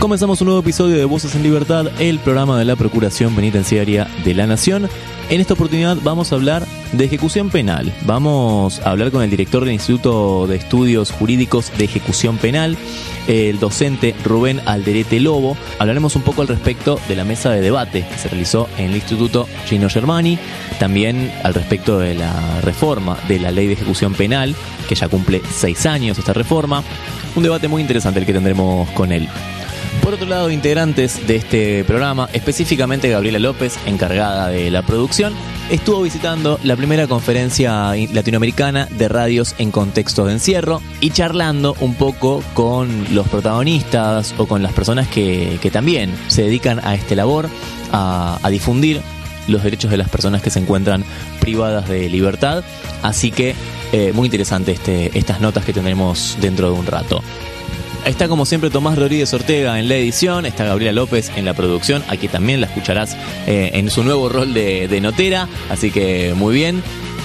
Comenzamos un nuevo episodio de Voces en Libertad, el programa de la Procuración Penitenciaria de la Nación. En esta oportunidad vamos a hablar de ejecución penal. Vamos a hablar con el director del Instituto de Estudios Jurídicos de Ejecución Penal, el docente Rubén Alderete Lobo. Hablaremos un poco al respecto de la mesa de debate que se realizó en el Instituto Gino Germani, también al respecto de la reforma de la ley de ejecución penal, que ya cumple seis años esta reforma. Un debate muy interesante el que tendremos con él. Por otro lado, integrantes de este programa, específicamente Gabriela López, encargada de la producción, estuvo visitando la primera conferencia latinoamericana de radios en contexto de encierro y charlando un poco con los protagonistas o con las personas que, también se dedican a este labor, a, difundir los derechos de las personas que se encuentran privadas de libertad. Así que eh, muy interesante este, estas notas que tendremos dentro de un rato. Está como siempre Tomás Rodríguez Ortega en la edición, está Gabriela López en la producción, aquí también la escucharás eh, en su nuevo rol de, notera, así que muy bien.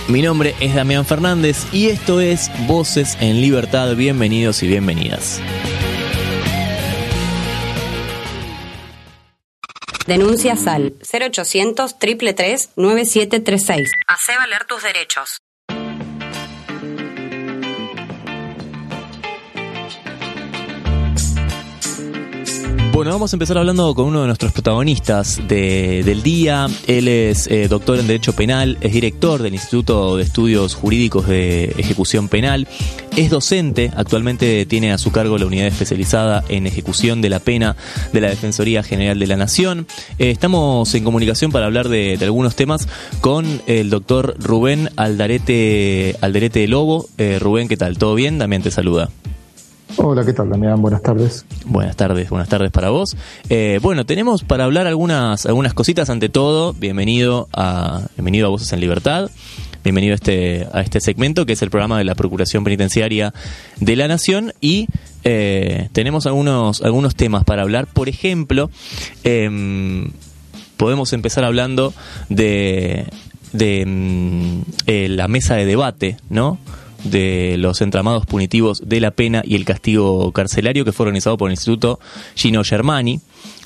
Mi nombre es Damián Fernández y esto es Voces en Libertad. Bienvenidos y bienvenidas. Denuncias al 0800 333 9736. Hace valer tus derechos. Bueno, vamos a empezar hablando con uno de nuestros protagonistas del día. Él es eh, doctor en Derecho Penal, es director del Instituto de Estudios Jurídicos de Ejecución Penal, es docente, actualmente tiene a su cargo la unidad especializada en ejecución de la pena de la Defensoría General de la Nación. Eh, estamos en comunicación para hablar de, algunos temas con el doctor Rubén Aldarete, Alderete Lobo. Eh, Rubén, ¿qué tal? ¿Todo bien? También te saluda. Hola, ¿qué tal, Damián? Buenas tardes. Buenas tardes, buenas tardes para vos. Eh, bueno, tenemos para hablar algunas, algunas cositas ante todo. Bienvenido a, bienvenido a Voces en Libertad. Bienvenido a este, a este segmento que es el programa de la Procuración Penitenciaria de la Nación y eh, tenemos algunos, algunos temas para hablar. Por ejemplo, em, podemos empezar hablando de, de mm, eh, la mesa de debate, ¿no? De los entramados punitivos de la pena y el castigo carcelario que fue organizado por el Instituto Gino Germani.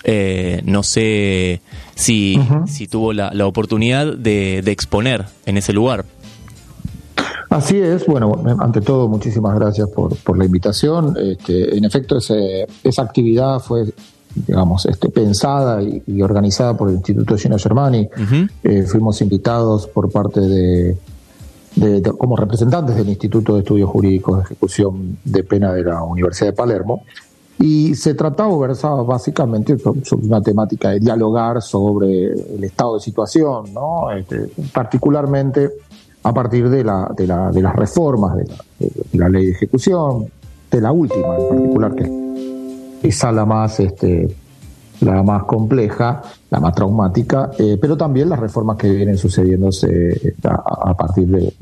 Eh, no sé si, si tuvo la, la oportunidad de, exponer en ese lugar. Así es, bueno, ante todo muchísimas gracias por, por la invitación. Este, en efecto, ese, esa actividad fue digamos, este, pensada y, organizada por el Instituto Gino Germani. Eh, fuimos invitados por parte de, como representantes del Instituto de Estudios Jurídicos de Ejecución de Pena de la Universidad de Palermo. Y se trataba básicamente sobre una temática de dialogar sobre el estado de situación, ¿no? Este, particularmente a partir de, la, de, la, las reformas de la, ley de ejecución, de la última en particular, que es la más este, la más compleja, la más traumática, eh, pero también las reformas que vienen sucediéndose eh, a, partir de,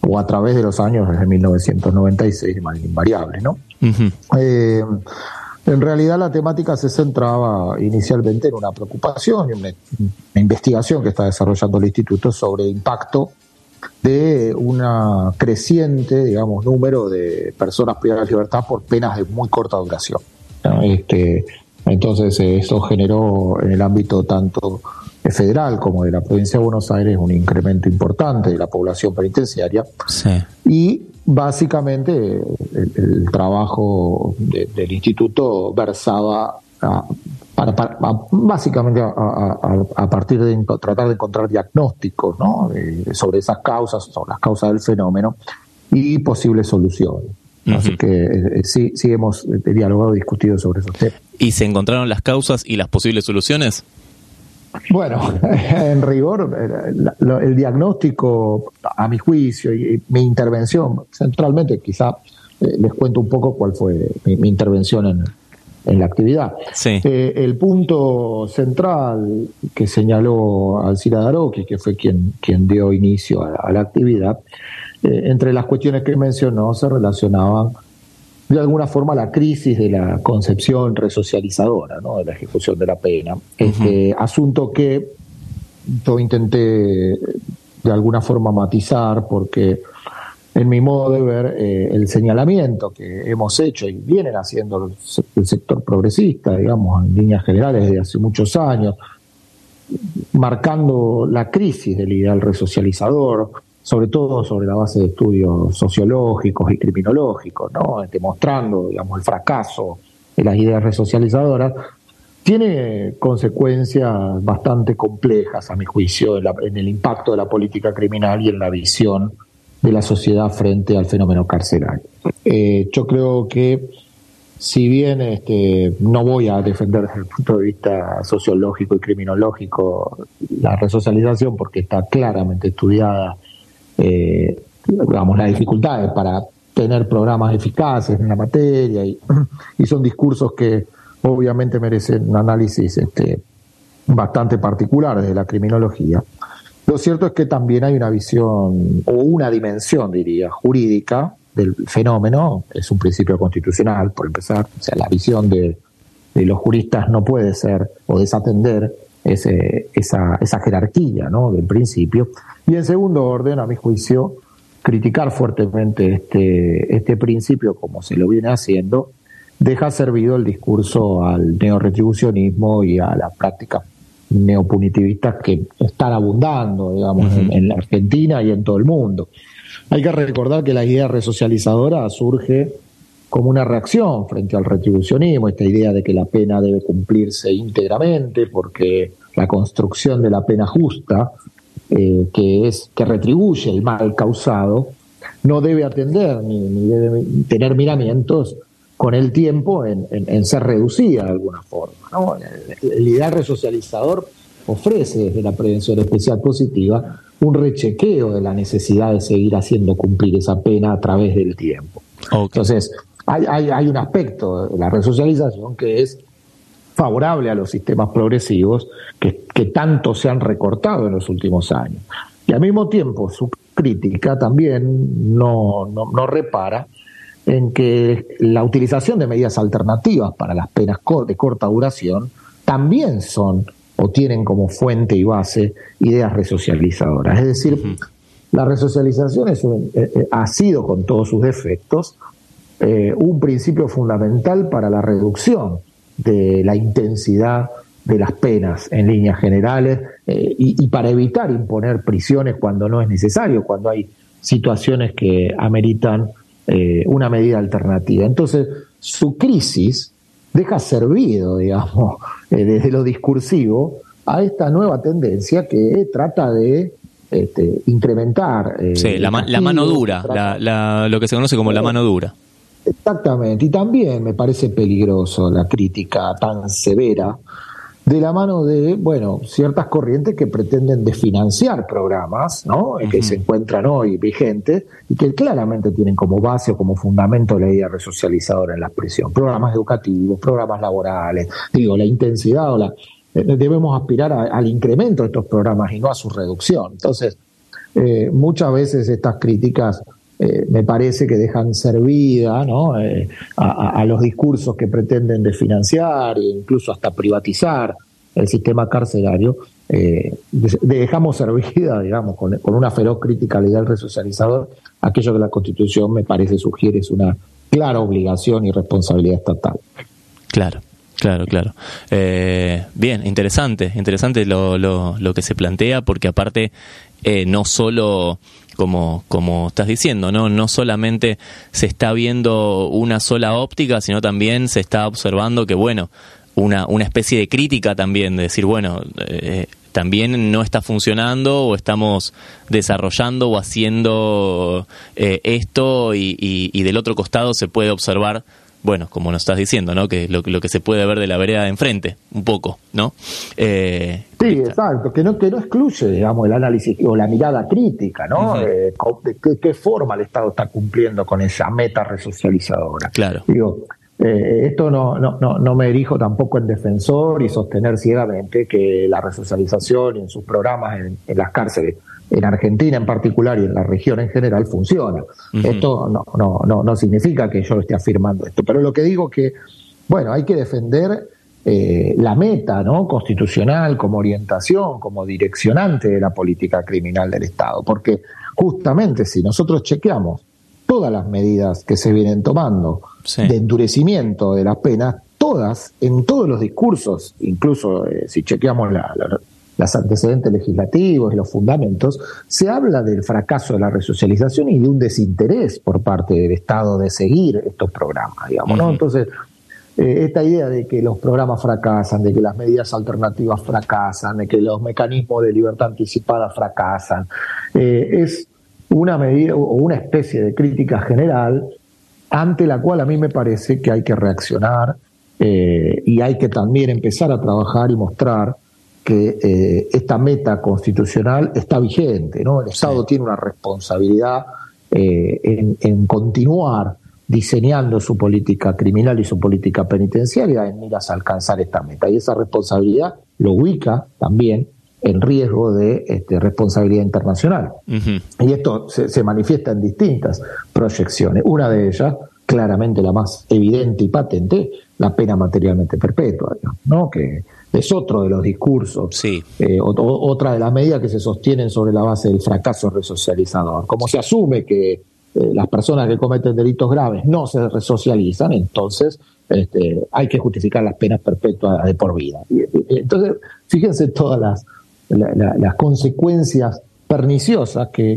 o a través de los años desde 1996 de manera invariable, ¿no? Eh, en realidad la temática se centraba inicialmente en una preocupación y una, investigación que está desarrollando el instituto sobre el impacto de una creciente, digamos, número de personas privadas de libertad por penas de muy corta duración. Este, entonces, eh, eso generó en el ámbito tanto federal como de la provincia de Buenos Aires un incremento importante de la población penitenciaria. Y básicamente el, trabajo del instituto versaba para, básicamente a, partir de tratar de encontrar diagnósticos ¿no? sobre esas causas, sobre las causas del fenómeno y posibles soluciones. Así que eh, eh, sí, sí hemos dialogado y discutido sobre esos temas. ¿Y se encontraron las causas y las posibles soluciones? Bueno, en rigor, el, diagnóstico, a mi juicio y, mi intervención, centralmente, quizá eh, les cuento un poco cuál fue mi, intervención en, la actividad. Eh, el punto central que señaló Alcira Daroki, que fue quien, quien dio inicio a, la actividad, entre las cuestiones que mencionó se relacionaban de alguna forma la crisis de la concepción resocializadora ¿no? de la ejecución de la pena. Este asunto que yo intenté de alguna forma matizar porque en mi modo de ver eh, el señalamiento que hemos hecho y vienen haciendo el sector progresista, digamos, en líneas generales desde hace muchos años, marcando la crisis del ideal resocializador, sobre todo sobre la base de estudios sociológicos y criminológicos, ¿no? demostrando digamos, el fracaso de las ideas resocializadoras, tiene consecuencias bastante complejas, a mi juicio, en, el impacto de la política criminal y en la visión de la sociedad frente al fenómeno carcelario. Eh, yo creo que si bien este, no voy a defender desde el punto de vista sociológico y criminológico la resocialización porque está claramente estudiada eh, digamos, las dificultades para tener programas eficaces en la materia y, son discursos que obviamente merecen un análisis este, bastante particular desde la criminología. Lo cierto es que también hay una visión o una dimensión, diría, jurídica del fenómeno, es un principio constitucional, por empezar, o sea, la visión de, de los juristas no puede ser o desatender ese, esa, esa jerarquía ¿no? del principio. Y en segundo orden, a mi juicio, criticar fuertemente este, este principio como se lo viene haciendo, deja servido el discurso al neoretribucionismo y a las prácticas neopunitivistas que están abundando, digamos, en, en, la Argentina y en todo el mundo. Hay que recordar que la idea resocializadora surge como una reacción frente al retribucionismo, esta idea de que la pena debe cumplirse íntegramente porque la construcción de la pena justa, eh, que es que retribuye el mal causado, no debe atender ni, debe tener miramientos con el tiempo en, ser reducida de alguna forma. El, el ideal resocializador ofrece desde la prevención especial positiva un rechequeo de la necesidad de seguir haciendo cumplir esa pena a través del tiempo. Entonces, hay, un aspecto de la resocialización que es favorable a los sistemas progresivos que, tanto se han recortado en los últimos años. Y al mismo tiempo su crítica también no, no, repara en que la utilización de medidas alternativas para las penas de corta duración también son o tienen como fuente y base ideas resocializadoras. Es decir, la resocialización es eh, eh, ha sido con todos sus defectos eh, un principio fundamental para la reducción de la intensidad de las penas en líneas generales eh, y, para evitar imponer prisiones cuando no es necesario, cuando hay situaciones que ameritan eh, una medida alternativa. Entonces, su crisis deja servido, digamos, desde lo discursivo, a esta nueva tendencia que trata de este, incrementar. sí, la, mano dura, lo que se conoce como la mano dura. Exactamente, y también me parece peligroso la crítica tan severa de la mano de, bueno, ciertas corrientes que pretenden desfinanciar programas, ¿no? Que se encuentran hoy vigentes y que claramente tienen como base o como fundamento la idea resocializadora en la expresión. Programas educativos, programas laborales, digo, la intensidad o la... Eh, debemos aspirar al incremento de estos programas y no a su reducción. Entonces, eh, muchas veces estas críticas eh, me parece que dejan servida ¿no? Eh, a, los discursos que pretenden desfinanciar e incluso hasta privatizar el sistema carcelario, eh, dejamos servida, digamos, con, una feroz crítica al ideal resocializador, aquello que la Constitución me parece sugiere es una clara obligación y responsabilidad estatal. Claro. Claro, claro. bien, interesante, interesante lo, lo, lo, que se plantea, porque aparte no solo como, como estás diciendo, ¿no? No solamente se está viendo una sola óptica, sino también se está observando que, bueno, una, una especie de crítica también, de decir, bueno, eh, también no está funcionando o estamos desarrollando o haciendo eh, esto y, y, del otro costado se puede observar bueno, como nos estás diciendo, ¿no? Que lo, lo que se puede ver de la vereda de enfrente, un poco, ¿no? Eh, sí, exacto, que no, que no excluye, digamos, el análisis o la mirada crítica, ¿no? de, qué, forma el Estado está cumpliendo con esa meta resocializadora. Claro. Digo, eh, esto no, no, no, no, me erijo tampoco en defensor y sostener ciegamente que la resocialización en sus programas en, las cárceles en Argentina en particular y en la región en general funciona. Esto no, no, no, no significa que yo esté afirmando esto, pero lo que digo que, bueno, hay que defender eh, la meta ¿no? constitucional como orientación, como direccionante de la política criminal del Estado, porque justamente si nosotros chequeamos todas las medidas que se vienen tomando de endurecimiento de las penas, todas, en todos los discursos, incluso eh, si chequeamos la, los antecedentes legislativos y los fundamentos, se habla del fracaso de la resocialización y de un desinterés por parte del Estado de seguir estos programas, digamos, ¿no? Entonces, eh, esta idea de que los programas fracasan, de que las medidas alternativas fracasan, de que los mecanismos de libertad anticipada fracasan, eh, es una medida o una especie de crítica general ante la cual a mí me parece que hay que reaccionar eh, y hay que también empezar a trabajar y mostrar que eh, esta meta constitucional está vigente, ¿no? El Estado tiene una responsabilidad eh, en, en, continuar diseñando su política criminal y su política penitenciaria en miras a alcanzar esta meta. Y esa responsabilidad lo ubica también en riesgo de este, responsabilidad internacional. Y esto se, manifiesta en distintas proyecciones. Una de ellas, claramente la más evidente y patente, la pena materialmente perpetua, ¿no? que es otro de los discursos, sí. Eh, otra de las medidas que se sostienen sobre la base del fracaso resocializador. Como se asume que eh, las personas que cometen delitos graves no se resocializan, entonces este, hay que justificar las penas perpetuas de por vida. Entonces, fíjense todas las las consecuencias perniciosas que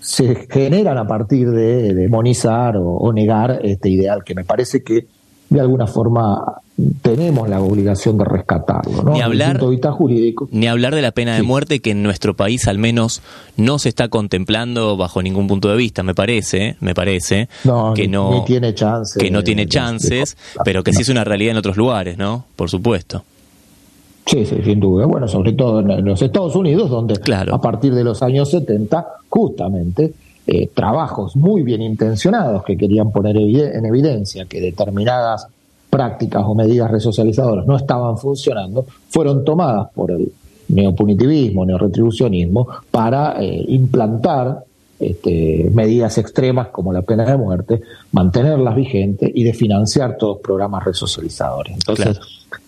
se generan a partir de demonizar o, negar este ideal, que me parece que de alguna forma tenemos la obligación de rescatarlo. Ni hablar, jurídico. ni hablar de la pena de muerte que en nuestro país al menos no se está contemplando bajo ningún punto de vista, me parece, me parece que no tiene chances, que no tiene chances, pero que sí es una realidad en otros lugares, ¿no? Por supuesto. Sí, sí, sin duda. Bueno, sobre todo en los Estados Unidos, donde a partir de los años 70, justamente, eh, trabajos muy bien intencionados que querían poner en evidencia que determinadas prácticas o medidas resocializadoras no estaban funcionando, fueron tomadas por el neopunitivismo, neoretribucionismo, para eh, implantar este, medidas extremas como la pena de muerte, mantenerlas vigentes y de financiar todos programas resocializadores. Entonces,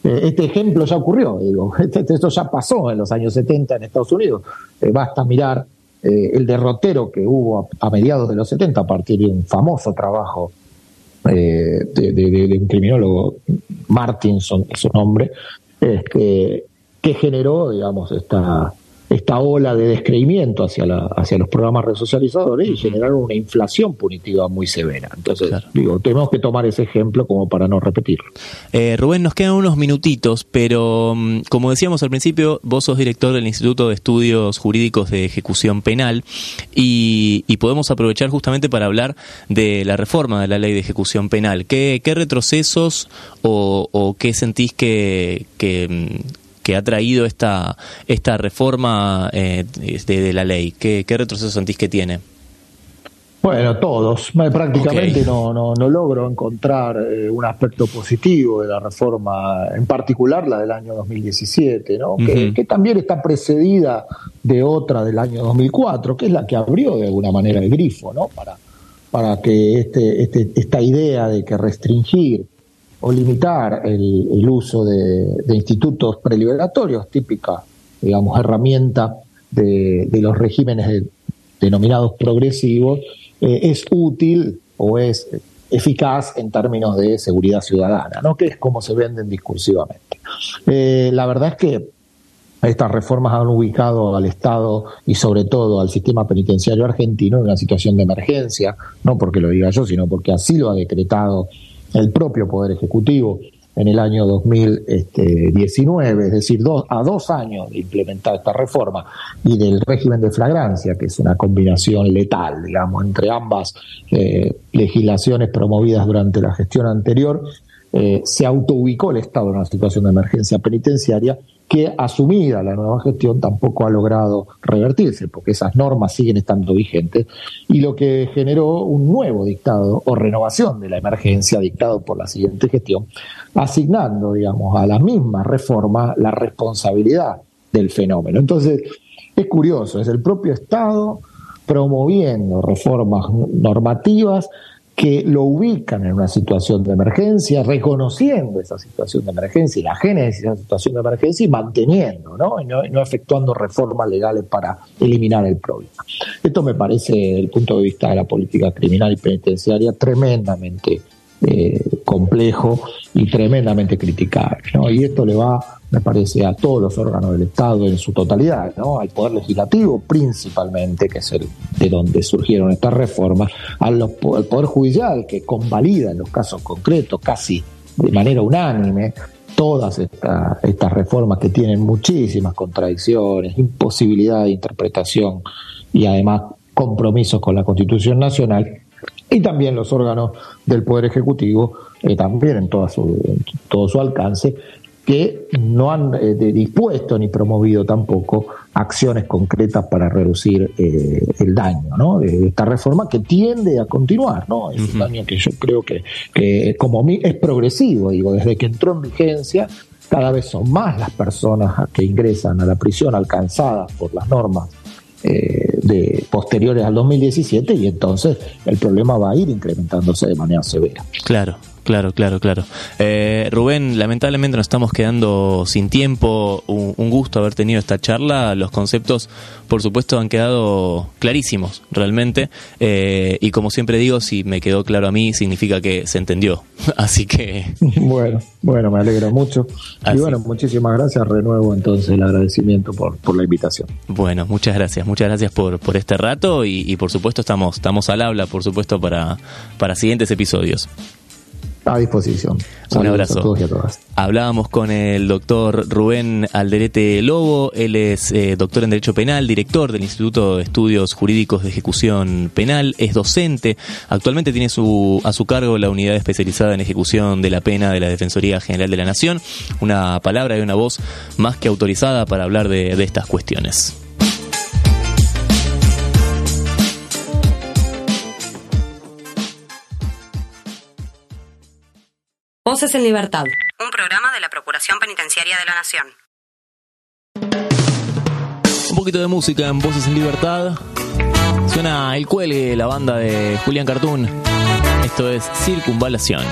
eh, este ejemplo ya ocurrió, digo, este, esto ya pasó en los años 70 en Estados Unidos. Basta mirar eh, el derrotero que hubo a, mediados de los 70 a partir de un famoso trabajo de, de, un criminólogo, Martinson es su nombre, que, que generó, digamos, esta esta ola de descreimiento hacia, la, hacia los programas resocializadores y generaron una inflación punitiva muy severa. Entonces, digo, tenemos que tomar ese ejemplo como para no repetirlo. Eh, Rubén, nos quedan unos minutitos, pero mm, como decíamos al principio, vos sos director del Instituto de Estudios Jurídicos de Ejecución Penal y, podemos aprovechar justamente para hablar de la reforma de la ley de ejecución penal. ¿Qué, qué retrocesos o, o qué sentís que, que mm, que ha traído esta, esta reforma eh, de, la ley? ¿Qué, ¿Qué retroceso sentís que tiene? Bueno, todos. Prácticamente no, no, no, logro encontrar eh, un aspecto positivo de la reforma, en particular la del año 2017, ¿no? que, que, también está precedida de otra del año 2004, que es la que abrió de alguna manera el grifo, ¿no? Para, para que este, este, esta idea de que restringir o limitar el, uso de, institutos preliberatorios, típica, digamos, herramienta de, los regímenes denominados progresivos, eh, es útil o es eficaz en términos de seguridad ciudadana, ¿no? que es como se venden discursivamente. Eh, la verdad es que estas reformas han ubicado al Estado y sobre todo al sistema penitenciario argentino en una situación de emergencia, no porque lo diga yo, sino porque así lo ha decretado el propio Poder Ejecutivo en el año 2019, es decir, a dos años de implementar esta reforma y del régimen de flagrancia, que es una combinación letal, digamos, entre ambas eh, legislaciones promovidas durante la gestión anterior, eh, se autoubicó el Estado en una situación de emergencia penitenciaria que asumida la nueva gestión tampoco ha logrado revertirse, porque esas normas siguen estando vigentes, y lo que generó un nuevo dictado o renovación de la emergencia dictado por la siguiente gestión, asignando, digamos, a la misma reforma la responsabilidad del fenómeno. Entonces, es curioso, es el propio Estado promoviendo reformas normativas que lo ubican en una situación de emergencia, reconociendo esa situación de emergencia y la génesis de esa situación de emergencia y manteniendo, ¿no? Y no, efectuando reformas legales para eliminar el problema. Esto me parece, desde el punto de vista de la política criminal y penitenciaria, tremendamente eh, complejo y tremendamente criticable. ¿no? Y esto le va, me parece, a todos los órganos del Estado en su totalidad, ¿no? al Poder Legislativo principalmente, que es el de donde surgieron estas reformas, al, Poder Judicial, que convalida en los casos concretos casi de manera unánime todas estas reformas que tienen muchísimas contradicciones, imposibilidad de interpretación y además compromisos con la Constitución Nacional, y también los órganos del Poder Ejecutivo, también en, toda su, todo su alcance, que no han eh, dispuesto ni promovido tampoco acciones concretas para reducir eh, el daño ¿no? de esta reforma que tiende a continuar. ¿no? Es un daño que yo creo que, que como es progresivo, digo, desde que entró en vigencia, cada vez son más las personas que ingresan a la prisión alcanzadas por las normas eh, de posteriores al 2017 y entonces el problema va a ir incrementándose de manera severa. Claro, Claro, claro, claro. Eh, Rubén, lamentablemente nos estamos quedando sin tiempo. Un, gusto haber tenido esta charla. Los conceptos, por supuesto, han quedado clarísimos, realmente. Eh, y como siempre digo, si me quedó claro a mí, significa que se entendió. Así que... Bueno, bueno, me alegro mucho. Y bueno, muchísimas gracias. Renuevo entonces el agradecimiento por, por la invitación. Bueno, muchas gracias. Muchas gracias por, por este rato y, y por supuesto estamos, estamos al habla, por supuesto, para, para siguientes episodios a disposición. Un abrazo. A todos y a todas. Hablábamos con el doctor Rubén Alderete Lobo, él es eh, doctor en Derecho Penal, director del Instituto de Estudios Jurídicos de Ejecución Penal, es docente, actualmente tiene su, a su cargo la unidad especializada en ejecución de la pena de la Defensoría General de la Nación, una palabra y una voz más que autorizada para hablar de, de estas cuestiones. Voces en Libertad. Un programa de la Procuración Penitenciaria de la Nación. Un poquito de música en Voces en Libertad. Suena El Cuelgue, la banda de Julián Cartoon. Esto es Circunvalación.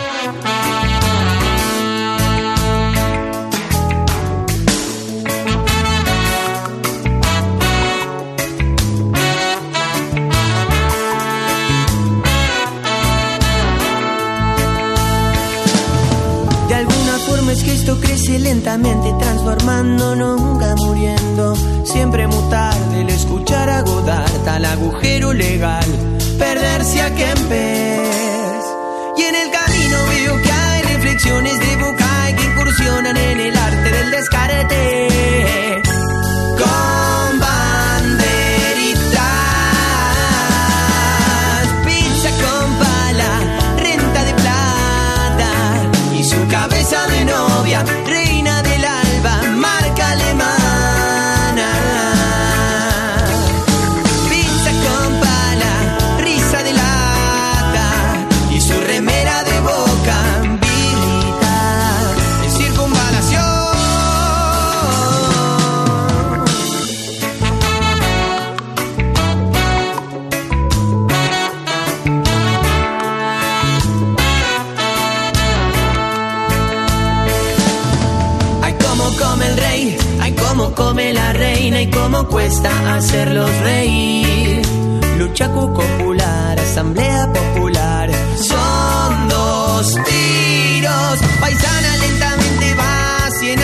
Crece lentamente transformando, nunca muriendo. Siempre mutar del escuchar a Godard al agujero legal, perderse a Kempes. Y en el camino veo que hay reflexiones de boca que incursionan en el arte del descarte. Cuesta hacerlos reír. Lucha popular, asamblea popular, son dos tiros. Paisana lentamente vas y en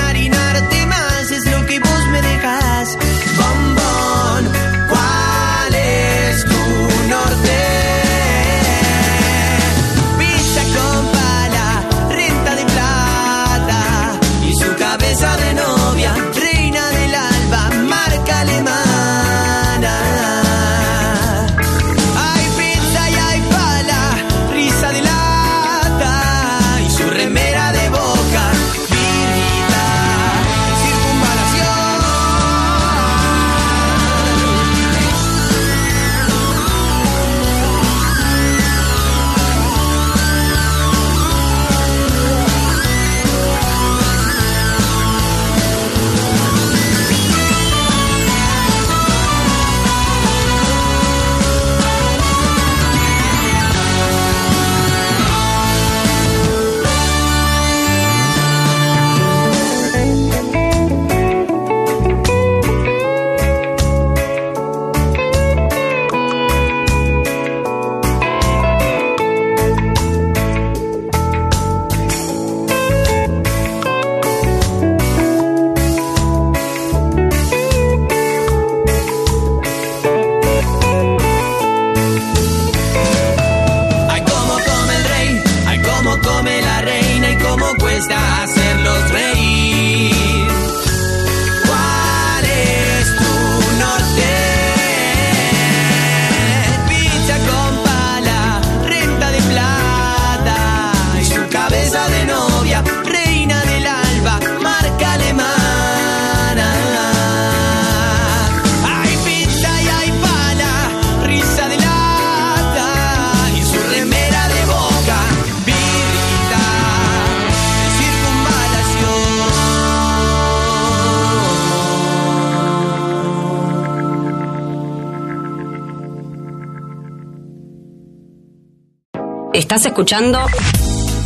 Estás escuchando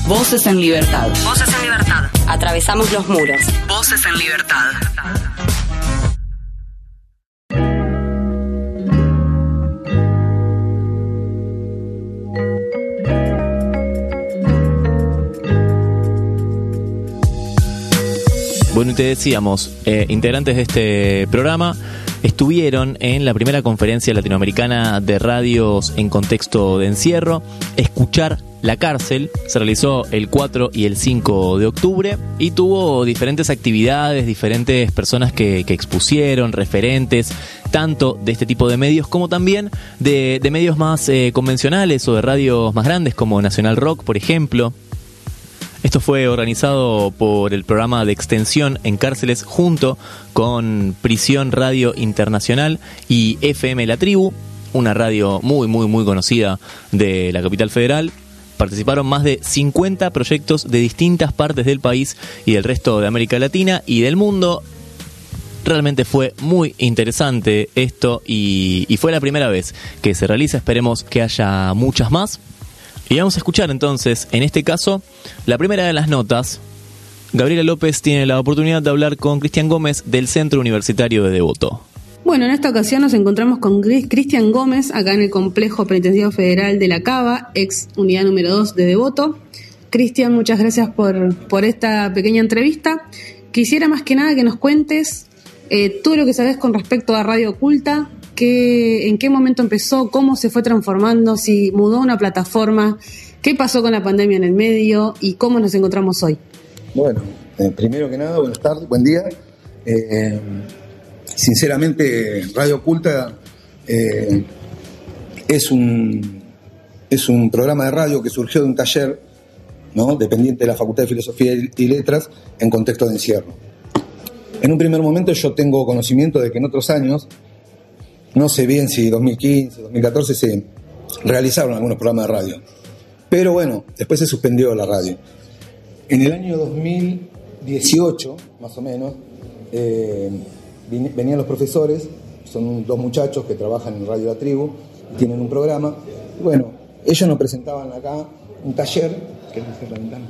Voces en Libertad. Voces en Libertad. Atravesamos los muros. Voces en Libertad. Bueno, y te decíamos, eh, integrantes de este programa estuvieron en la primera conferencia latinoamericana de radios en contexto de encierro, Escuchar la cárcel, se realizó el 4 y el 5 de octubre y tuvo diferentes actividades, diferentes personas que, que expusieron, referentes, tanto de este tipo de medios como también de, de medios más eh, convencionales o de radios más grandes como Nacional Rock, por ejemplo. Esto fue organizado por el programa de extensión en cárceles junto con Prisión Radio Internacional y FM La Tribu, una radio muy, muy, muy conocida de la capital federal. Participaron más de 50 proyectos de distintas partes del país y del resto de América Latina y del mundo. Realmente fue muy interesante esto y, fue la primera vez que se realiza. Esperemos que haya muchas más. Y vamos a escuchar entonces, en este caso, la primera de las notas. Gabriela López tiene la oportunidad de hablar con Cristian Gómez del Centro Universitario de Devoto. Bueno, en esta ocasión nos encontramos con Cris- Cristian Gómez, acá en el Complejo Penitenciario Federal de la Cava, ex unidad número 2 de Devoto. Cristian, muchas gracias por, por esta pequeña entrevista. Quisiera más que nada que nos cuentes eh, todo lo que sabes con respecto a Radio Oculta, en qué momento empezó, cómo se fue transformando, si mudó una plataforma, qué pasó con la pandemia en el medio y cómo nos encontramos hoy. Bueno, eh, primero que nada, buenas tardes, buen día. Eh, sinceramente, Radio Oculta eh, es, un, es un programa de radio que surgió de un taller ¿no? dependiente de la Facultad de Filosofía y Letras en contexto de encierro. En un primer momento yo tengo conocimiento de que en otros años, no sé bien si 2015, 2014, se realizaron algunos programas de radio. Pero bueno, después se suspendió la radio. En el año 2018, más o menos, eh, venían los profesores, son dos muchachos que trabajan en Radio La Tribu, tienen un programa. Y bueno, ellos nos presentaban acá un taller. ¿Querés hacer la ventana?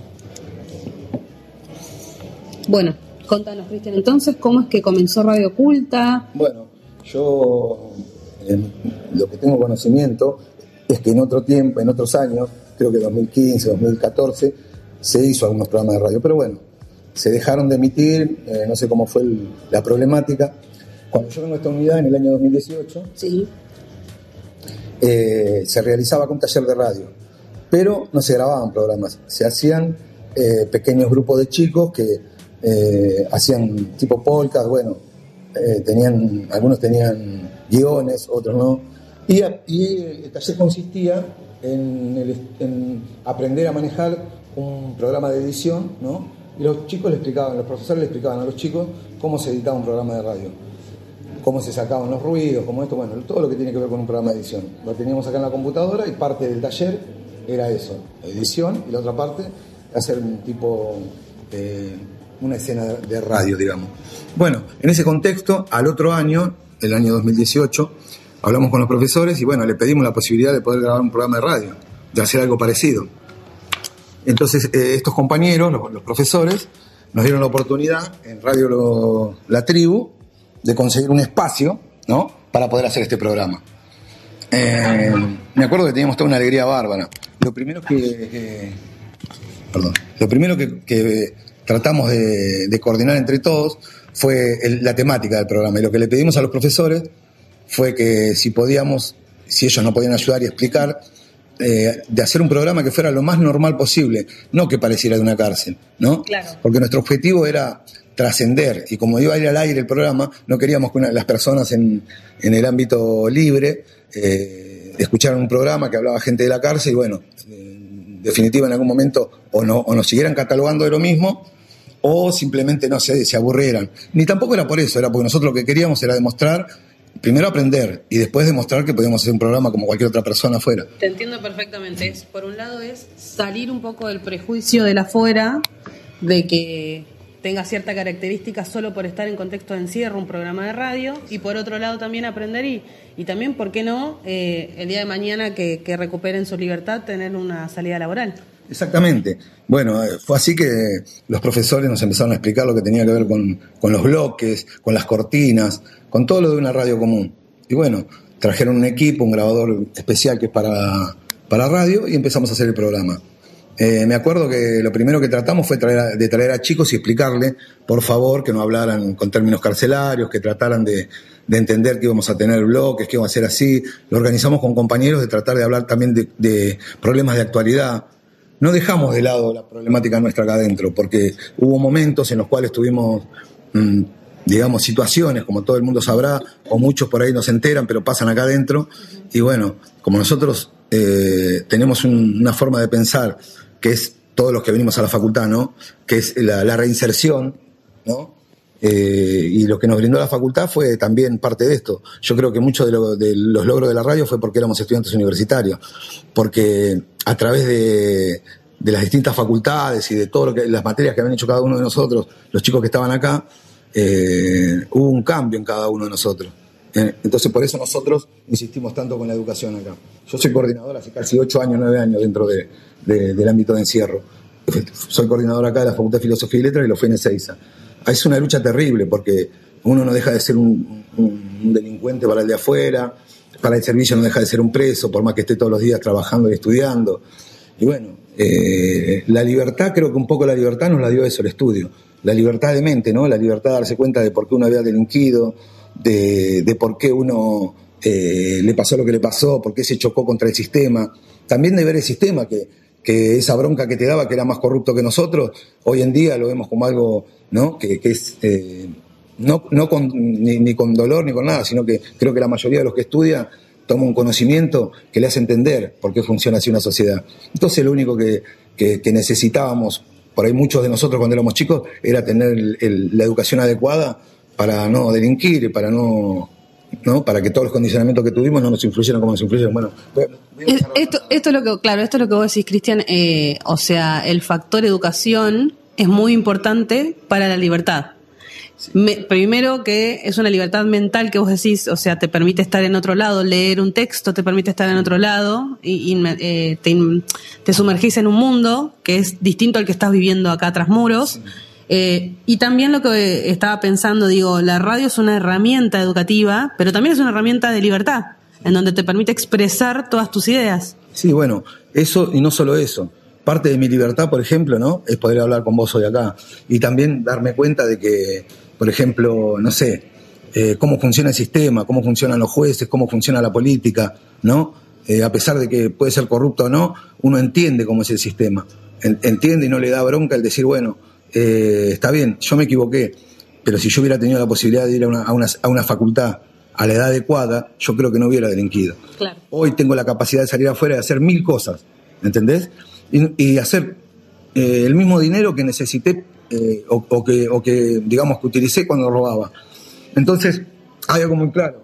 Bueno, contanos, Cristian, entonces, ¿cómo es que comenzó Radio Oculta? Bueno, yo eh, lo que tengo conocimiento es que en otro tiempo, en otros años, creo que 2015, 2014, se hizo algunos programas de radio, pero bueno, se dejaron de emitir, eh, no sé cómo fue el- la problemática. Cuando yo vengo a esta unidad en el año 2018, Sí. eh, se realizaba con un taller de radio, pero no se grababan programas, se hacían eh, pequeños grupos de chicos que hacían tipo podcast, bueno, eh, tenían, algunos tenían guiones, otros no, y, el taller consistía en aprender a manejar un programa de edición, ¿no? Y los chicos le explicaban, los profesores le explicaban a los chicos cómo se editaba un programa de radio cómo se sacaban los ruidos, cómo esto, bueno, todo lo que tiene que ver con un programa de edición. Lo teníamos acá en la computadora y parte del taller era eso, edición, y la otra parte hacer un tipo, eh, una escena de radio, digamos. Bueno, en ese contexto, al otro año, el año 2018, hablamos con los profesores y bueno, le pedimos la posibilidad de poder grabar un programa de radio, de hacer algo parecido. Entonces, eh, estos compañeros, los, profesores, nos dieron la oportunidad en Radio La Tribu de conseguir un espacio, ¿no? Para poder hacer este programa. Eh, me acuerdo que teníamos toda una alegría bárbara. Lo primero que, perdón, lo primero que tratamos de, de coordinar entre todos fue el- la temática del programa. Y lo que le pedimos a los profesores fue que si podíamos, si ellos no podían ayudar y explicar, eh, de hacer un programa que fuera lo más normal posible, no que pareciera de una cárcel, ¿no? Claro. Porque nuestro objetivo era trascender y como iba a ir al aire el programa, no queríamos que una- las personas en, en el ámbito libre eh, escucharan un programa que hablaba gente de la cárcel y bueno, en definitiva en algún momento o, no, o nos siguieran catalogando de lo mismo o simplemente no sé, se aburrieran. Ni tampoco era por eso, era porque nosotros lo que queríamos era demostrar, primero aprender y después demostrar que podíamos hacer un programa como cualquier otra persona afuera. Te entiendo perfectamente. Es, por un lado es salir un poco del prejuicio de la afuera, de que tenga cierta característica solo por estar en contexto de encierro, un programa de radio, y por otro lado también aprender y, y también, ¿por qué no?, eh, el día de mañana que, que recuperen su libertad, tener una salida laboral. Exactamente. Bueno, eh, fue así que los profesores nos empezaron a explicar lo que tenía que ver con, los bloques, con las cortinas, con todo lo de una radio común. Y bueno, trajeron un equipo, un grabador especial que es para, para radio y empezamos a hacer el programa. Eh, me acuerdo que lo primero que tratamos fue traer de traer a chicos y explicarle, por favor, que no hablaran con términos carcelarios, que trataran de, de entender que íbamos a tener bloques, que íbamos a ser así. Lo organizamos con compañeros de tratar de hablar también de, de problemas de actualidad. No dejamos de lado la problemática nuestra acá adentro, porque hubo momentos en los cuales tuvimos, mm, digamos, situaciones, como todo el mundo sabrá, o muchos por ahí no se enteran, pero pasan acá adentro. Y bueno, como nosotros eh, tenemos un- una forma de pensar que es todos los que venimos a la facultad, ¿no? Que es la reinserción, ¿no? Eh, y lo que nos brindó la facultad fue también parte de esto. Yo creo que muchos de, lo- de los logros de la radio fue porque éramos estudiantes universitarios, porque a través de, de las distintas facultades y de todas las materias que habían hecho cada uno de nosotros, los chicos que estaban acá, eh, hubo un cambio en cada uno de nosotros. Eh, Entonces, por eso nosotros insistimos tanto con la educación acá. Yo soy coordinador hace casi ocho años, nueve años dentro de- de- del ámbito de encierro. Soy coordinador acá de la Facultad de Filosofía y Letras y lo fui en Ezeiza. Es una lucha terrible porque uno no deja de ser un, delincuente para el de afuera, para el servicio no deja de ser un preso, por más que esté todos los días trabajando y estudiando. Y bueno, eh, la libertad, creo que un poco la libertad nos la dio eso, el estudio. La libertad de mente, ¿no? La libertad de darse cuenta de por qué uno había delinquido, de, de por qué uno eh, le pasó lo que le pasó, por qué se chocó contra el sistema. También de ver el sistema, que, que esa bronca que te daba, que era más corrupto que nosotros, hoy en día lo vemos como algo, ¿no? Que, que es. eh, no, no con, ni, ni con dolor ni con nada, sino que creo que la mayoría de los que estudian toma un conocimiento que le hace entender por qué funciona así una sociedad. Entonces lo único que, que- que necesitábamos, por ahí muchos de nosotros cuando éramos chicos, era tener el- el- la educación adecuada para no delinquir, para no, ¿no? para que todos los condicionamientos que tuvimos no nos influyeran como nos influyeron. Bueno, Esto, esto es lo que, claro, esto es lo que vos decís, Cristian. eh, o sea, el factor educación es muy importante para la libertad. Me- primero que es una libertad mental que vos decís, o sea, te permite estar en otro lado, leer un texto te permite estar en otro lado y, eh, te sumergís en un mundo que es distinto al que estás viviendo acá tras muros. Eh, y también lo que estaba pensando, digo, la radio es una herramienta educativa, pero también es una herramienta de libertad, en donde te permite expresar todas tus ideas. Sí, bueno, eso y no solo eso. Parte de mi libertad, por ejemplo, ¿no? Es poder hablar con vos hoy acá. Y también darme cuenta de que, por ejemplo, no sé, eh, cómo funciona el sistema, cómo funcionan los jueces, cómo funciona la política, ¿no? Eh, a pesar de que puede ser corrupto o no, uno entiende cómo es el sistema. En- entiende y no le da bronca el decir, bueno, eh, está bien, yo me equivoqué, pero si yo hubiera tenido la posibilidad de ir a una, a una, a una facultad a la edad adecuada, yo creo que no hubiera delinquido. Claro. Hoy tengo la capacidad de salir afuera y hacer mil cosas, ¿entendés? Y, hacer eh, el mismo dinero que necesité eh, o, que, o que, digamos, que utilicé cuando robaba. Entonces, hay algo muy claro.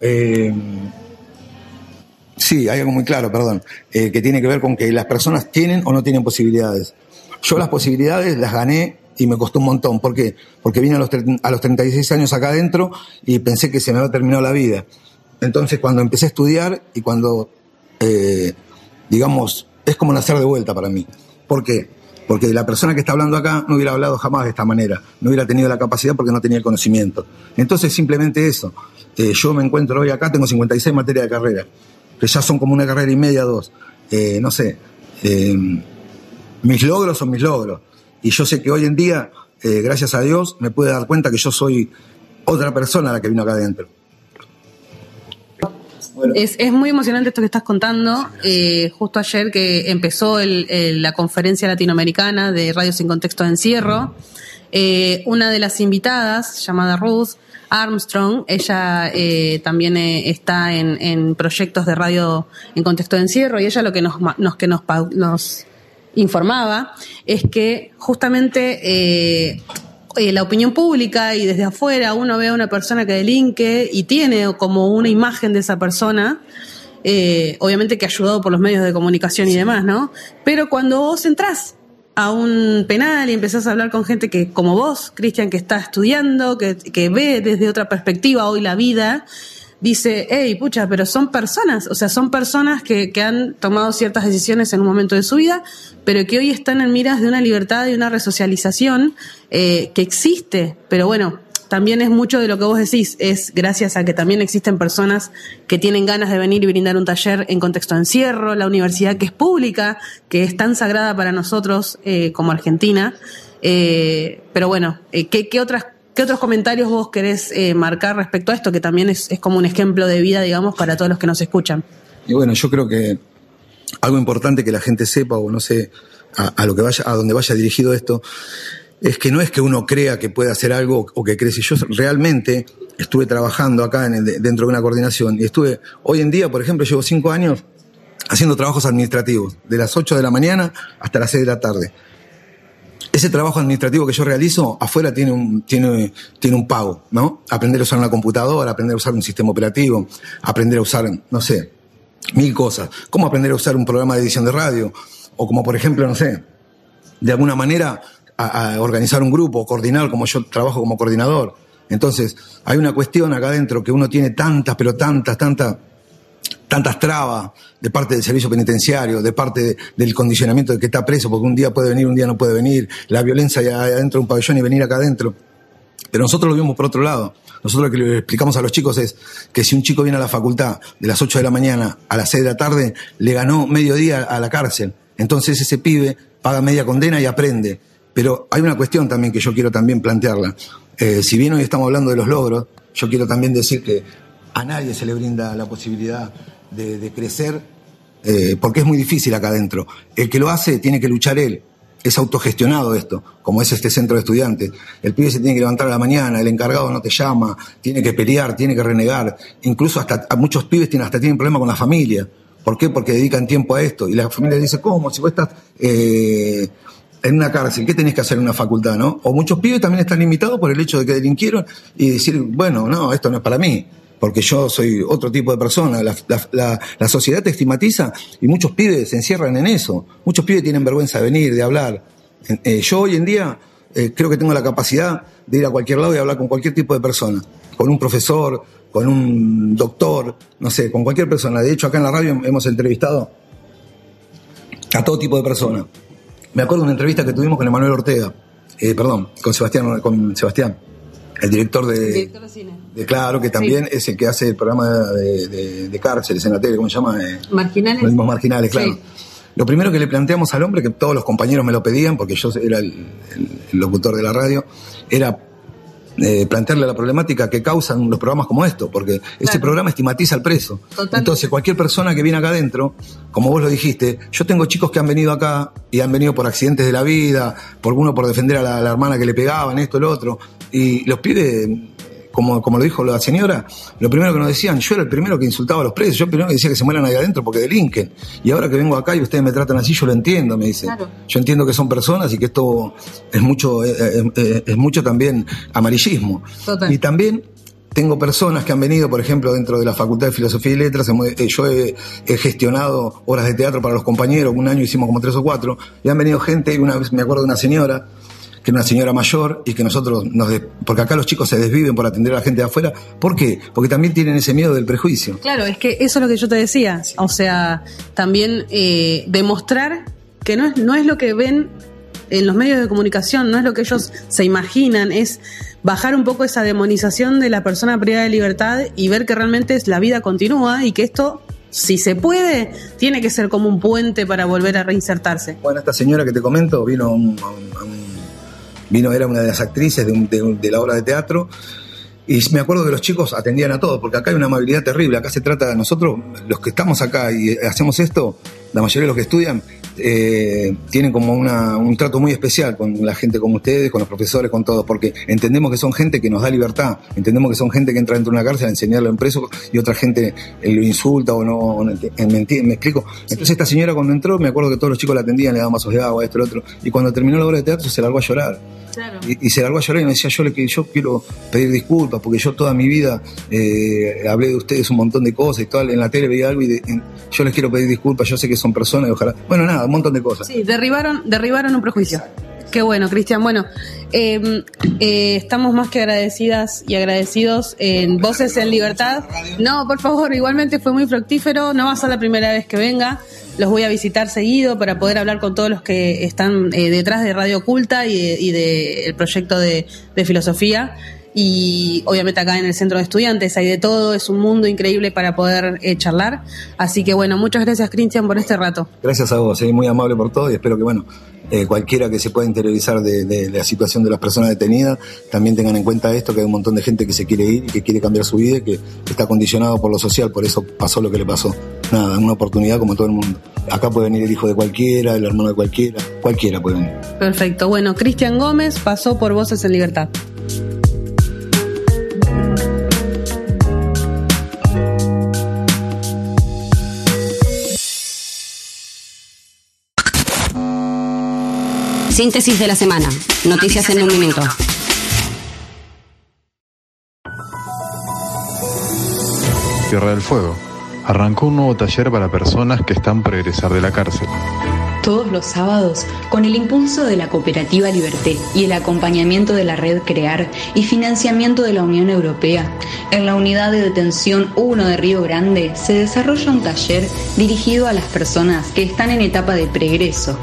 Eh, sí, hay algo muy claro, perdón, que tiene que ver con que las personas tienen o no tienen posibilidades. Yo las posibilidades las gané y me costó un montón. ¿Por qué? Porque vine a los, a los 36 años acá adentro y pensé que se me había terminado la vida. Entonces, cuando empecé a estudiar y cuando, digamos, como nacer de vuelta para mí. ¿Por qué? Porque la persona que está hablando acá no hubiera hablado jamás de esta manera, no hubiera tenido la capacidad porque no tenía el conocimiento. Entonces, simplemente eso. Eh, yo me encuentro hoy acá, tengo 56 materias de carrera, que ya son como una carrera y media, dos. Eh, no sé, eh, mis logros son mis logros. Y yo sé que hoy en día, gracias a Dios, me pude dar cuenta que yo soy otra persona la que vino acá adentro. Bueno, Es, es muy emocionante esto que estás contando. Eh, justo ayer que empezó el- el- la conferencia latinoamericana de Radio Sin Contexto de Encierro, eh, una de las invitadas, llamada Ruth Armstrong, ella eh, también eh, está en, en proyectos de radio en contexto de encierro y ella lo que nos, nos, que nos, nos informaba es que justamente eh, la opinión pública y desde afuera uno ve a una persona que delinque y tiene como una imagen de esa persona, eh, obviamente que ayudado por los medios de comunicación y demás, ¿no? Pero cuando vos entrás a un penal y empezás a hablar con gente que, como vos, Cristian, que está estudiando, que, que ve desde otra perspectiva hoy la vida, dice, hey, pucha, pero son personas, o sea, son personas que, que han tomado ciertas decisiones en un momento de su vida, pero que hoy están en miras de una libertad y una resocialización eh, que existe, pero bueno, también es mucho de lo que vos decís, es gracias a que también existen personas que tienen ganas de venir y brindar un taller en contexto de encierro, la universidad que es pública, que es tan sagrada para nosotros eh, como Argentina. Eh, pero bueno, eh, ¿qué, qué, otras, ¿qué otros comentarios vos querés eh, marcar respecto a esto, que también es, como un ejemplo de vida, digamos, para todos los que nos escuchan? Y bueno, yo creo que algo importante que la gente sepa, o no sé, a, a lo que vaya, a donde vaya dirigido esto, es que no es que uno crea que puede hacer algo o que crece. Yo realmente estuve trabajando acá en el, dentro de una coordinación y estuve, hoy en día, por ejemplo, llevo cinco años haciendo trabajos administrativos, de las 8 de la mañana hasta las 6 de la tarde. Ese trabajo administrativo que yo realizo afuera tiene un, tiene, tiene un pago, ¿no? Aprender a usar una computadora, aprender a usar un sistema operativo, aprender a usar, no sé, mil cosas. ¿Cómo aprender a usar un programa de edición de radio? O como, por ejemplo, no sé, de alguna manera a, organizar un grupo, coordinar, como yo trabajo como coordinador. Entonces, hay una cuestión acá adentro que uno tiene tantas, pero tantas, tantas, tantas trabas de parte del servicio penitenciario, de parte de, del condicionamiento de que está preso, porque un día puede venir, un día no puede venir, la violencia adentro de un pabellón y venir acá adentro. Pero nosotros lo vimos por otro lado. Nosotros lo que le explicamos a los chicos es que si un chico viene a la facultad de las 8 de la mañana a las 6 de la tarde, le ganó medio día a la cárcel. Entonces ese pibe paga media condena y aprende. Pero hay una cuestión también que yo quiero también plantearla. Eh, si bien hoy estamos hablando de los logros, yo quiero también decir que a nadie se le brinda la posibilidad de, crecer eh, porque es muy difícil acá adentro. El que lo hace tiene que luchar él. Es autogestionado esto, como es este centro de estudiantes. El pibe se tiene que levantar a la mañana, el encargado no te llama, tiene que pelear, tiene que renegar. Incluso hasta a muchos pibes tienen, hasta tienen problemas con la familia. ¿Por qué? Porque dedican tiempo a esto. Y la familia dice, ¿cómo? Si vos estás eh, en una cárcel, ¿qué tenés que hacer en una facultad, no? O muchos pibes también están limitados por el hecho de que delinquieron y decir, bueno, no, esto no es para mí porque yo soy otro tipo de persona. La, la, la, la, sociedad te estigmatiza y muchos pibes se encierran en eso. Muchos pibes tienen vergüenza de venir, de hablar. Eh, yo hoy en día eh, creo que tengo la capacidad de ir a cualquier lado y hablar con cualquier tipo de persona. Con un profesor, con un doctor, no sé, con cualquier persona. De hecho, acá en la radio hemos entrevistado a todo tipo de personas. Me acuerdo de una entrevista que tuvimos con Emanuel Ortega, eh, perdón, con Sebastián, con Sebastián el director de, el director de cine. De, claro, que también sí. es el que hace el programa de, de, de, cárceles en la tele, ¿cómo se llama? Eh, marginales. Los mismos marginales, claro. Sí. Lo primero que le planteamos al hombre, que todos los compañeros me lo pedían, porque yo era el, el, el locutor de la radio, era eh, plantearle la problemática que causan los programas como esto, porque claro. este programa estigmatiza al preso. Entonces, cualquier persona que viene acá adentro, como vos lo dijiste, yo tengo chicos que han venido acá y han venido por accidentes de la vida, por uno por defender a la, la hermana que le pegaban, esto, lo otro, y los pibes como, como lo dijo la señora, lo primero que nos decían, yo era el primero que insultaba a los presos, yo el primero que decía que se mueran ahí adentro porque delinquen. Y ahora que vengo acá y ustedes me tratan así, yo lo entiendo, me dice. Claro. Yo entiendo que son personas y que esto es mucho, es, es, es mucho también amarillismo. Total. Y también tengo personas que han venido, por ejemplo, dentro de la Facultad de Filosofía y Letras, eh, yo he, he, gestionado horas de teatro para los compañeros, un año hicimos como tres o cuatro, y han venido gente, una vez me acuerdo de una señora, que era una señora mayor y que nosotros nos de, porque acá los chicos se desviven por atender a la gente de afuera. ¿Por qué? Porque también tienen ese miedo del prejuicio. Claro, es que eso es lo que yo te decía. Sí. O sea, también eh, demostrar que no es, no es lo que ven en los medios de comunicación, no es lo que ellos se imaginan, es bajar un poco esa demonización de la persona privada de libertad y ver que realmente la vida continúa y que esto si se puede, tiene que ser como un puente para volver a reinsertarse. Bueno, esta señora que te comento vino a un, a un, a un vino, era una de las actrices de, un, de, la obra de teatro. Y me acuerdo que los chicos atendían a todos, porque acá hay una amabilidad terrible. Acá se trata de nosotros, los que estamos acá y hacemos esto, la mayoría de los que estudian, eh, tienen como una, un trato muy especial con la gente como ustedes, con los profesores, con todos, porque entendemos que son gente que nos da libertad, entendemos que son gente que entra dentro de una cárcel a enseñarlo en preso y otra gente eh, lo insulta o no, o no me, me, explico. Entonces esta señora cuando entró, me acuerdo que todos los chicos la atendían, le daban vasos de agua, esto, lo otro, y cuando terminó la obra de teatro se largó a llorar. Claro. Y, y, se largó a llorar y me decía, yo, le, yo quiero pedir disculpas porque yo toda mi vida eh, hablé de ustedes un montón de cosas y todo, en la tele veía algo y de, en, yo les quiero pedir disculpas, yo sé que son personas y ojalá... Bueno, nada, un montón de cosas. Sí, derribaron, derribaron un prejuicio. Qué bueno, Cristian. Bueno, eh, eh, estamos más que agradecidas y agradecidos en Voces en Libertad. No, por favor, igualmente fue muy fructífero. No va a ser la primera vez que venga. Los voy a visitar seguido para poder hablar con todos los que están eh, detrás de Radio Oculta y del de, de proyecto de, de filosofía y obviamente acá en el centro de estudiantes hay de todo, es un mundo increíble para poder eh, charlar. Así que bueno, muchas gracias Cristian por este rato. Gracias a vos, eh, muy amable por todo y espero que bueno, eh, cualquiera que se pueda interiorizar de, de, de, la situación de las personas detenidas, también tengan en cuenta esto, que hay un montón de gente que se quiere ir y que quiere cambiar su vida y que está condicionado por lo social, por eso pasó lo que le pasó. Nada, una oportunidad como todo el mundo. Acá puede venir el hijo de cualquiera, el hermano de cualquiera, cualquiera puede venir. Perfecto, bueno, Cristian Gómez pasó por Voces en Libertad. Síntesis de la semana. Noticias, en un minuto. Tierra del Fuego. Arrancó un nuevo taller para personas que están por egresar de la cárcel. Todos los sábados, con el impulso de la cooperativa Liberté y el acompañamiento de la red Crear y financiamiento de la Unión Europea, en la unidad de detención 1 de Río Grande se desarrolla un taller dirigido a las personas que están en etapa de pregreso.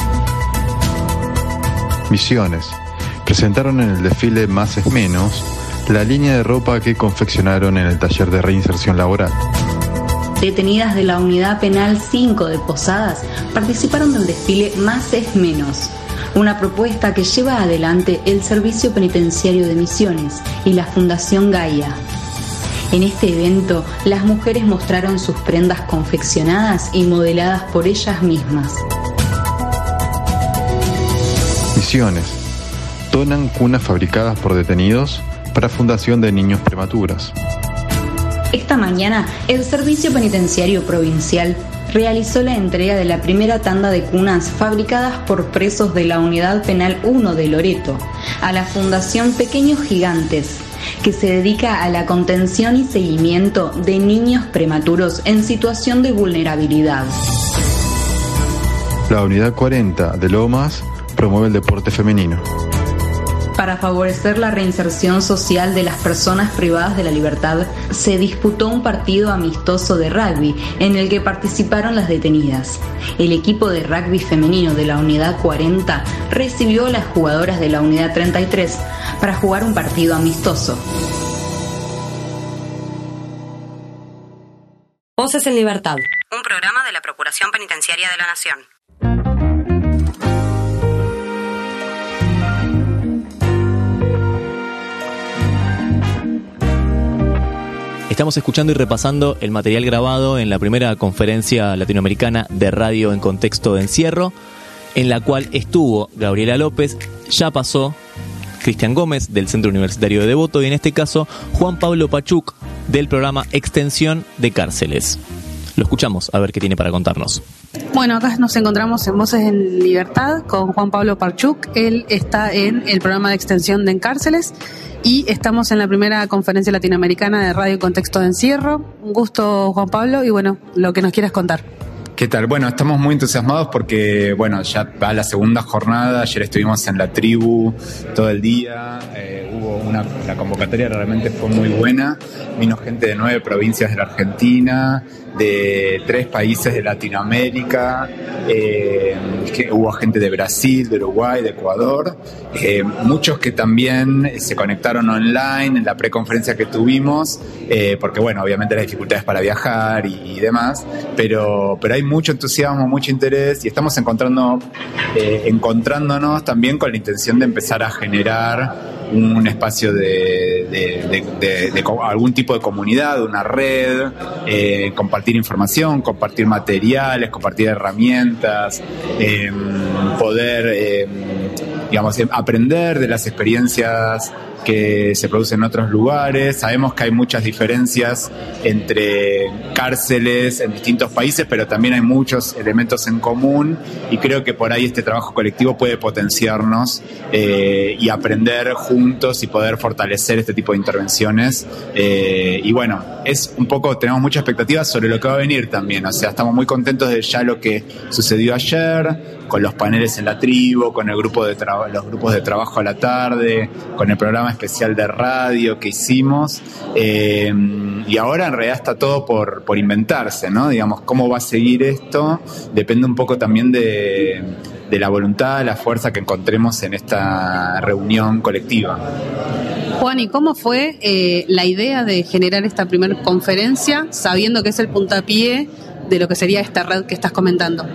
Presentaron en el desfile Más es Menos la línea de ropa que confeccionaron en el taller de reinserción laboral. Detenidas de la Unidad Penal 5 de Posadas participaron del desfile Más es Menos, una propuesta que lleva adelante el Servicio Penitenciario de Misiones y la Fundación Gaia. En este evento, las mujeres mostraron sus prendas confeccionadas y modeladas por ellas mismas. Misiones. Donan cunas fabricadas por detenidos para Fundación de Niños Prematuras. Esta mañana, el Servicio Penitenciario Provincial realizó la entrega de la primera tanda de cunas fabricadas por presos de la Unidad Penal 1 de Loreto a la Fundación Pequeños Gigantes, que se dedica a la contención y seguimiento de niños prematuros en situación de vulnerabilidad. La Unidad 40 de Lomas promueve el deporte femenino. Para favorecer la reinserción social de las personas privadas de la libertad, se disputó un partido amistoso de rugby en el que participaron las detenidas. El equipo de rugby femenino de la Unidad 40 recibió a las jugadoras de la Unidad 33 para jugar un partido amistoso. Voces en Libertad, un programa de la Procuración Penitenciaria de la Nación. Estamos escuchando y repasando el material grabado en la primera conferencia latinoamericana de radio en contexto de encierro, en la cual estuvo Gabriela López, ya pasó Cristian Gómez del Centro Universitario de Devoto y en este caso Juan Pablo Pachuc del programa Extensión de Cárceles. Lo escuchamos a ver qué tiene para contarnos. Bueno, acá nos encontramos en Voces en Libertad con Juan Pablo Parchuk. Él está en el programa de extensión de Encárceles y estamos en la primera conferencia latinoamericana de Radio Contexto de Encierro. Un gusto, Juan Pablo, y bueno, lo que nos quieras contar. ¿Qué tal? Bueno, estamos muy entusiasmados porque, bueno, ya va la segunda jornada. Ayer estuvimos en la tribu todo el día. Eh, hubo una, la convocatoria realmente fue muy buena. Vino gente de nueve provincias de la Argentina, de tres países de Latinoamérica. Eh, que hubo gente de Brasil, de Uruguay, de Ecuador. Eh, muchos que también se conectaron online en la preconferencia que tuvimos, eh, porque, bueno, obviamente las dificultades para viajar y, y demás. Pero, pero hay mucho entusiasmo, mucho interés y estamos encontrando, eh, encontrándonos también con la intención de empezar a generar un espacio de, algún tipo de comunidad, una red, eh, compartir información, compartir materiales, compartir herramientas, eh, poder, digamos, aprender de las experiencias que se producen en otros lugares. Sabemos que hay muchas diferencias entre cárceles en distintos países, pero también hay muchos elementos en común y creo que por ahí este trabajo colectivo puede potenciarnos eh, y aprender juntos y poder fortalecer este tipo de intervenciones. Eh, y bueno, es un poco, tenemos muchas expectativas sobre lo que va a venir también. O sea, estamos muy contentos de ya lo que sucedió ayer, con los paneles en la tribu, con el grupo de los grupos de trabajo a la tarde, con el programa especial de radio que hicimos. Eh, y ahora en realidad está todo por, por inventarse, ¿no? Digamos, cómo va a seguir esto depende un poco también de, de la voluntad, la fuerza que encontremos en esta reunión colectiva. Juan, ¿y cómo fue eh, la idea de generar esta primera conferencia, sabiendo que es el puntapié de lo que sería esta red que estás comentando?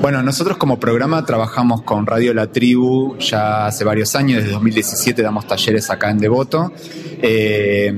Bueno, nosotros como programa trabajamos con Radio La Tribu ya hace varios años, desde 2017 damos talleres acá en Devoto. Eh,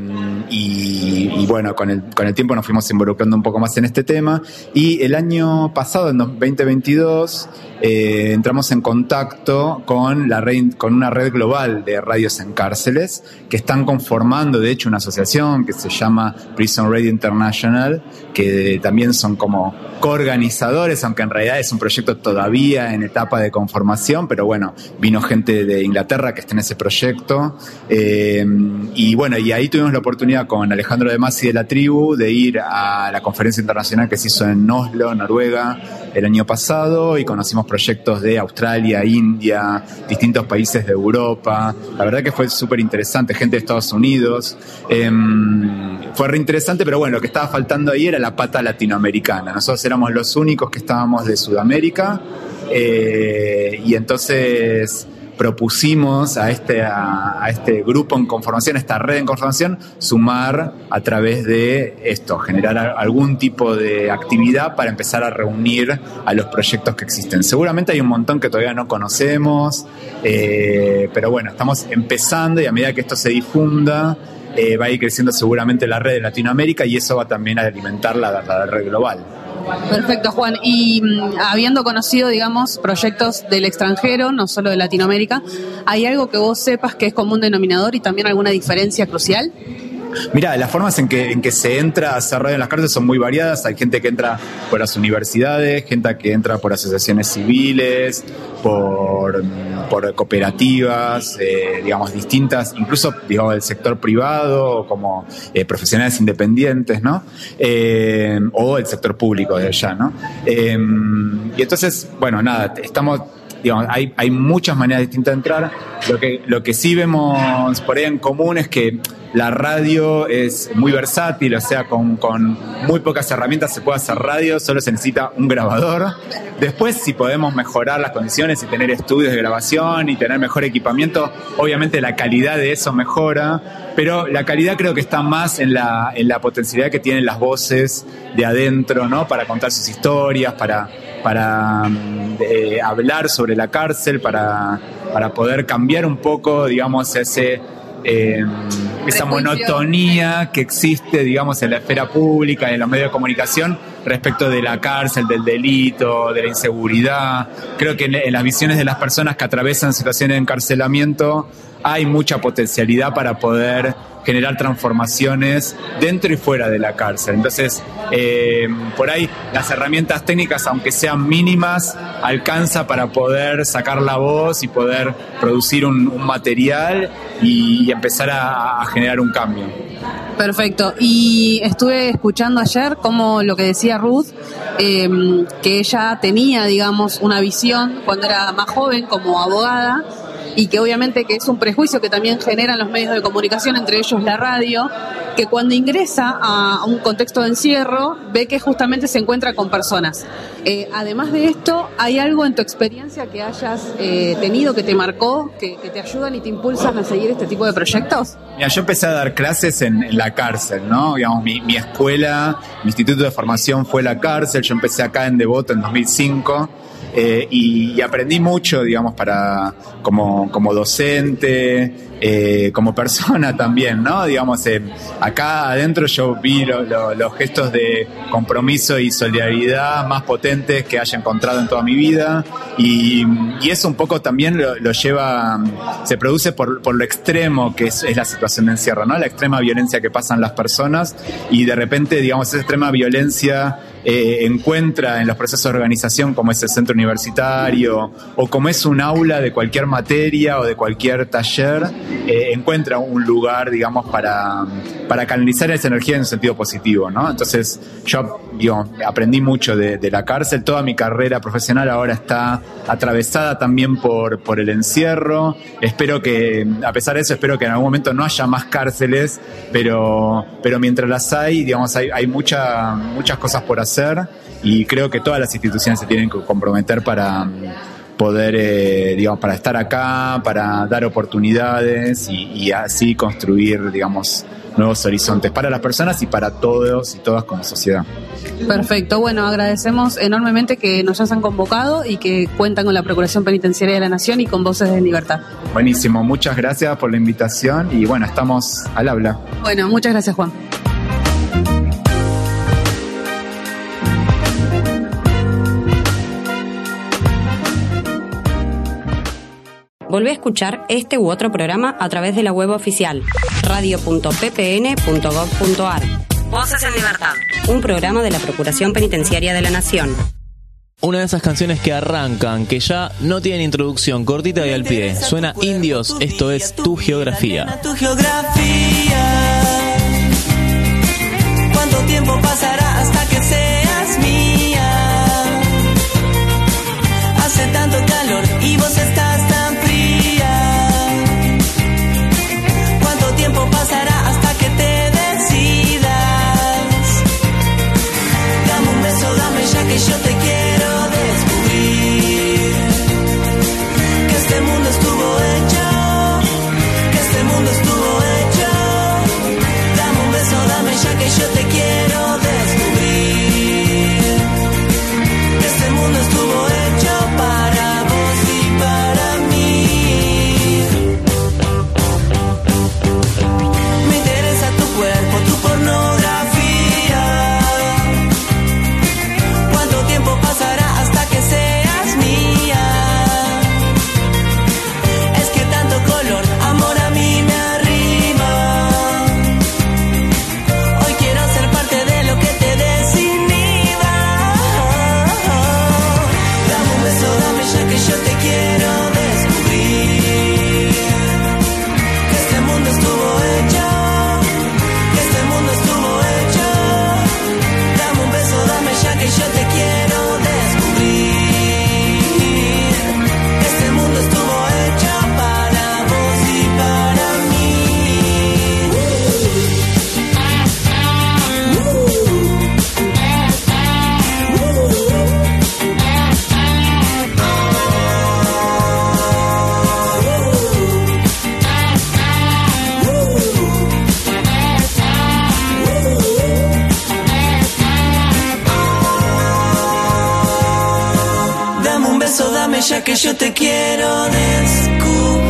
y, bueno, con el, con el tiempo nos fuimos involucrando un poco más en este tema. Y el año pasado, en 2022, eh, entramos en contacto con, la red, con una red global de radios en cárceles que están conformando, de hecho, una asociación que se llama Prison Radio International, que también son como coorganizadores, aunque en realidad es un proyecto todavía en etapa de conformación, pero bueno, vino gente de Inglaterra que está en ese proyecto. Eh, y bueno, y ahí tuvimos la oportunidad con Alejandro de Masi de la tribu de ir a la conferencia internacional que se hizo en Oslo, Noruega, el año pasado y conocimos proyectos de Australia, India, distintos países de Europa. La verdad que fue súper interesante, gente de Estados Unidos. Em, fue re interesante, pero bueno, lo que estaba faltando ahí era la pata latinoamericana. Nosotros éramos los únicos que estábamos de Sudamérica eh, y entonces propusimos a este, a, este grupo en conformación, a esta red en conformación, sumar a través de esto, generar algún tipo de actividad para empezar a reunir a los proyectos que existen. Seguramente hay un montón que todavía no conocemos, eh, pero bueno, estamos empezando y a medida que esto se difunda, eh, va a ir creciendo seguramente la red de Latinoamérica y eso va también a alimentar la, la red global. Perfecto, Juan. Y mm, habiendo conocido, digamos, proyectos del extranjero, no solo de Latinoamérica, ¿hay algo que vos sepas que es común denominador y también alguna diferencia crucial? Mira, las formas en que, en que se entra a hacer radio las cárceles son muy variadas. Hay gente que entra por las universidades, gente que entra por asociaciones civiles, por, por cooperativas, eh, digamos, distintas, incluso, digamos, del sector privado, como eh, profesionales independientes, ¿no? Eh, o el sector público de allá, ¿no? y entonces, bueno, nada, estamos digamos, hay, hay muchas maneras distintas de entrar. Lo que, lo que sí vemos por ahí en común es que la radio es muy versátil, o sea, con, muy pocas herramientas se puede hacer radio, solo se necesita un grabador. Después, si podemos mejorar las condiciones y tener estudios de grabación y tener mejor equipamiento, obviamente la calidad de eso mejora, pero la calidad creo que está más en la, en la potencialidad que tienen las voces de adentro, ¿no? Para contar sus historias, para, para mm, eh, hablar sobre la cárcel, para, para poder cambiar un poco, digamos, ese eh, esa monotonía que existe, digamos, en la esfera pública, en los medios de comunicación, respecto de la cárcel, del delito, de la inseguridad. Creo que en, las visiones de las personas que atraviesan situaciones de encarcelamiento hay mucha potencialidad para poder generar transformaciones dentro y fuera de la cárcel. Entonces, eh, por ahí las herramientas técnicas, aunque sean mínimas, alcanza para poder sacar la voz y poder producir un, material y, empezar a, generar un cambio. Perfecto. Y estuve escuchando ayer como lo que decía Ruth, em, que ella tenía, digamos, una visión cuando era más joven como abogada y que obviamente que es un prejuicio que también generan los medios de comunicación, entre ellos la radio, que cuando ingresa a un contexto de encierro ve que justamente se encuentra con personas. Eh, además de esto, ¿hay algo en tu experiencia que hayas eh, tenido que te marcó, que, te ayudan y te impulsan a seguir este tipo de proyectos? Mira, yo empecé a dar clases en, la cárcel, ¿no? Digamos, mi, mi, escuela, mi instituto de formación fue la cárcel, yo empecé acá en Devoto en 2005 eh, y, y aprendí mucho, digamos, para como, como docente, eh, como persona también, ¿no? Digamos, eh, acá adentro yo vi lo- lo- los gestos de compromiso y solidaridad más potentes que haya encontrado en toda mi vida y, eso un poco también lo, lleva, se produce por, por lo extremo que es, es la situación de encierro, ¿no? La extrema violencia que pasan las personas y de repente, digamos, esa extrema violencia eh, encuentra en los procesos de organización como es el centro universitario o como es un aula de cualquier materia o de cualquier taller, eh, encuentra un lugar, digamos, para, para canalizar esa energía en un sentido positivo, ¿no? Entonces yo, aprendí mucho de, la cárcel, toda mi carrera profesional ahora está atravesada también por, por el encierro, espero que, a pesar de eso, espero que en algún momento no haya más cárceles, pero, pero mientras las hay, digamos, hay, hay mucha, muchas cosas por hacer y creo que todas las instituciones se tienen que comprometer para poder, eh, digamos, para estar acá, para dar oportunidades y, y así construir, digamos, nuevos horizontes para las personas y para todos y todas como sociedad. Perfecto, bueno, agradecemos enormemente que nos hayan convocado y que cuentan con la Procuración Penitenciaria de la Nación y con Voces de Libertad. Buenísimo, muchas gracias por la invitación y bueno, estamos al habla. Bueno, muchas gracias Juan. Volvé a escuchar este u otro programa a través de la web oficial radio.ppn.gov.ar. Voces en Libertad. Un programa de la Procuración Penitenciaria de la Nación. Una de esas canciones que arrancan, que ya no tienen introducción, cortita y al pie. Suena Indios, esto es Tu Geografía. tu geografía. ¿Cuánto tiempo pasará hasta que seas ya que yo te quiero descubrir.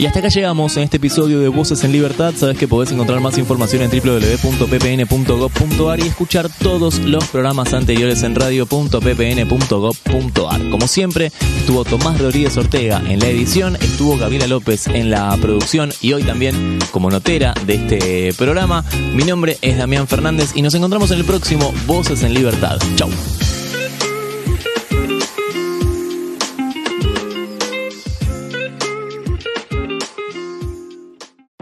Y hasta acá llegamos en este episodio de Voces en Libertad. Sabes que podés encontrar más información en www.ppn.gov.ar y escuchar todos los programas anteriores en radio.ppn.gov.ar. Como siempre, estuvo Tomás Rodríguez Ortega en la edición, estuvo Gabriela López en la producción y hoy también como notera de este programa. Mi nombre es Damián Fernández y nos encontramos en el próximo Voces en Libertad. Chau.